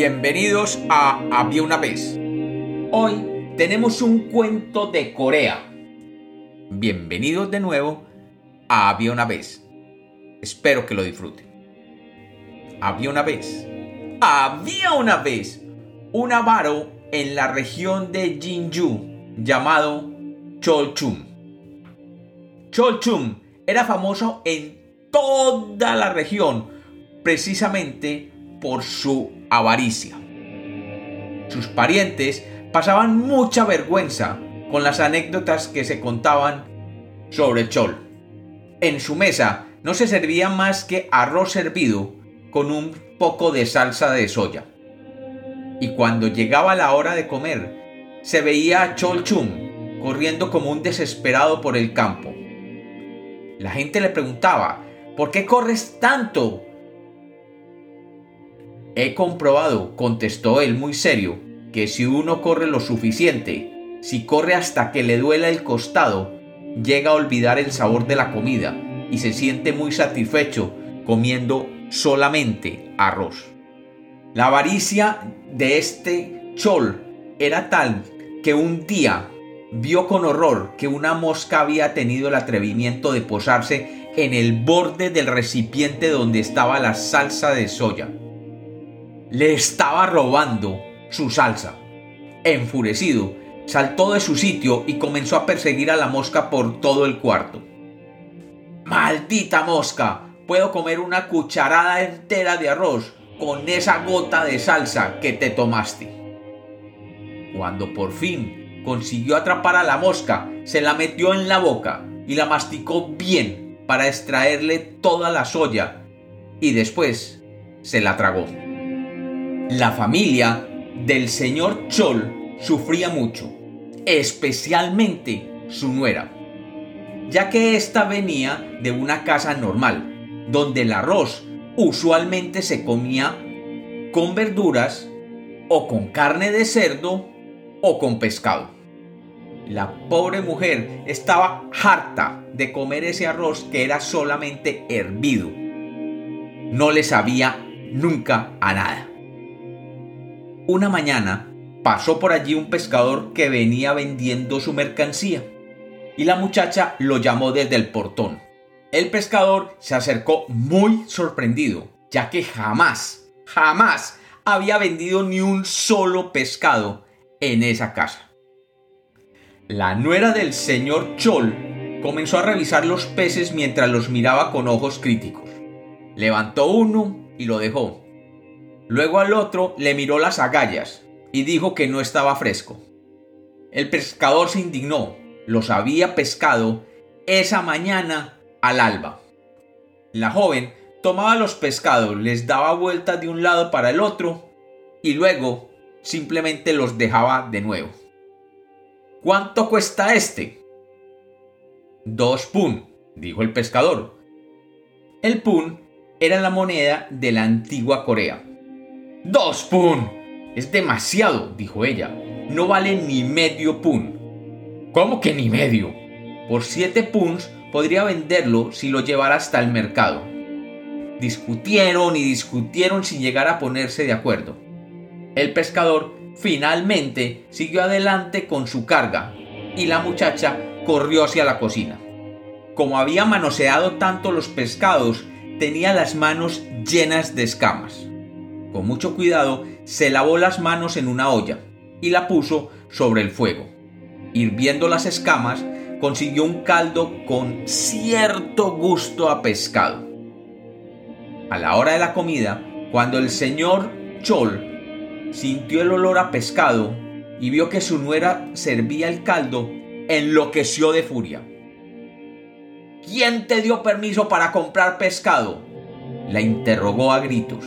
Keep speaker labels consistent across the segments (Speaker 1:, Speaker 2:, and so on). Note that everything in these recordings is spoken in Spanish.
Speaker 1: Bienvenidos a Había una vez. Hoy tenemos un cuento de Corea. Bienvenidos de nuevo a Había una vez. Espero que lo disfruten. Había una vez. Había una vez un avaro en la región de Jinju llamado Cholchum. Cholchum era famoso en toda la región precisamente por su avaricia. Sus parientes pasaban mucha vergüenza con las anécdotas que se contaban sobre Chol. En su mesa no se servía más que arroz servido con un poco de salsa de soya. Y cuando llegaba la hora de comer, se veía a Chol Chum corriendo como un desesperado por el campo. La gente le preguntaba, ¿por qué corres tanto? He comprobado, contestó él muy serio, que si uno corre lo suficiente, si corre hasta que le duela el costado, llega a olvidar el sabor de la comida y se siente muy satisfecho comiendo solamente arroz. La avaricia de este chol era tal que un día vio con horror que una mosca había tenido el atrevimiento de posarse en el borde del recipiente donde estaba la salsa de soya le estaba robando su salsa. Enfurecido, saltó de su sitio y comenzó a perseguir a la mosca por todo el cuarto. ¡Maldita mosca! Puedo comer una cucharada entera de arroz con esa gota de salsa que te tomaste. Cuando por fin consiguió atrapar a la mosca, se la metió en la boca y la masticó bien para extraerle toda la soya y después se la tragó. La familia del señor Chol sufría mucho, especialmente su nuera, ya que ésta venía de una casa normal, donde el arroz usualmente se comía con verduras o con carne de cerdo o con pescado. La pobre mujer estaba harta de comer ese arroz que era solamente hervido. No le sabía nunca a nada. Una mañana pasó por allí un pescador que venía vendiendo su mercancía y la muchacha lo llamó desde el portón. El pescador se acercó muy sorprendido, ya que jamás, jamás había vendido ni un solo pescado en esa casa. La nuera del señor Chol comenzó a revisar los peces mientras los miraba con ojos críticos. Levantó uno y lo dejó. Luego al otro le miró las agallas y dijo que no estaba fresco. El pescador se indignó, los había pescado esa mañana al alba. La joven tomaba los pescados, les daba vueltas de un lado para el otro y luego simplemente los dejaba de nuevo. ¿Cuánto cuesta este? Dos pun, dijo el pescador. El pun era la moneda de la antigua Corea. Dos pun. Es demasiado, dijo ella. No vale ni medio pun. ¿Cómo que ni medio? Por siete puns podría venderlo si lo llevara hasta el mercado. Discutieron y discutieron sin llegar a ponerse de acuerdo. El pescador finalmente siguió adelante con su carga y la muchacha corrió hacia la cocina. Como había manoseado tanto los pescados, tenía las manos llenas de escamas. Con mucho cuidado, se lavó las manos en una olla y la puso sobre el fuego. Hirviendo las escamas, consiguió un caldo con cierto gusto a pescado. A la hora de la comida, cuando el señor Chol sintió el olor a pescado y vio que su nuera servía el caldo, enloqueció de furia. ¿Quién te dio permiso para comprar pescado? La interrogó a gritos.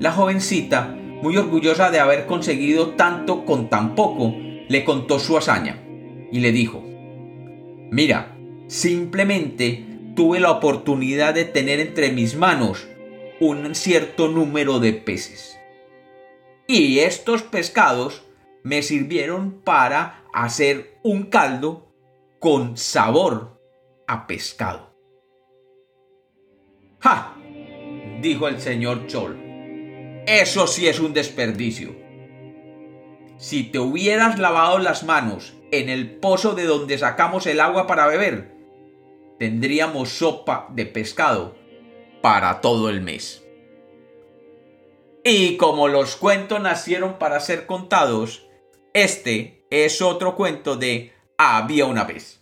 Speaker 1: La jovencita, muy orgullosa de haber conseguido tanto con tan poco, le contó su hazaña y le dijo, Mira, simplemente tuve la oportunidad de tener entre mis manos un cierto número de peces. Y estos pescados me sirvieron para hacer un caldo con sabor a pescado. ¡Ja! dijo el señor Chol. Eso sí es un desperdicio. Si te hubieras lavado las manos en el pozo de donde sacamos el agua para beber, tendríamos sopa de pescado para todo el mes. Y como los cuentos nacieron para ser contados, este es otro cuento de Había una vez.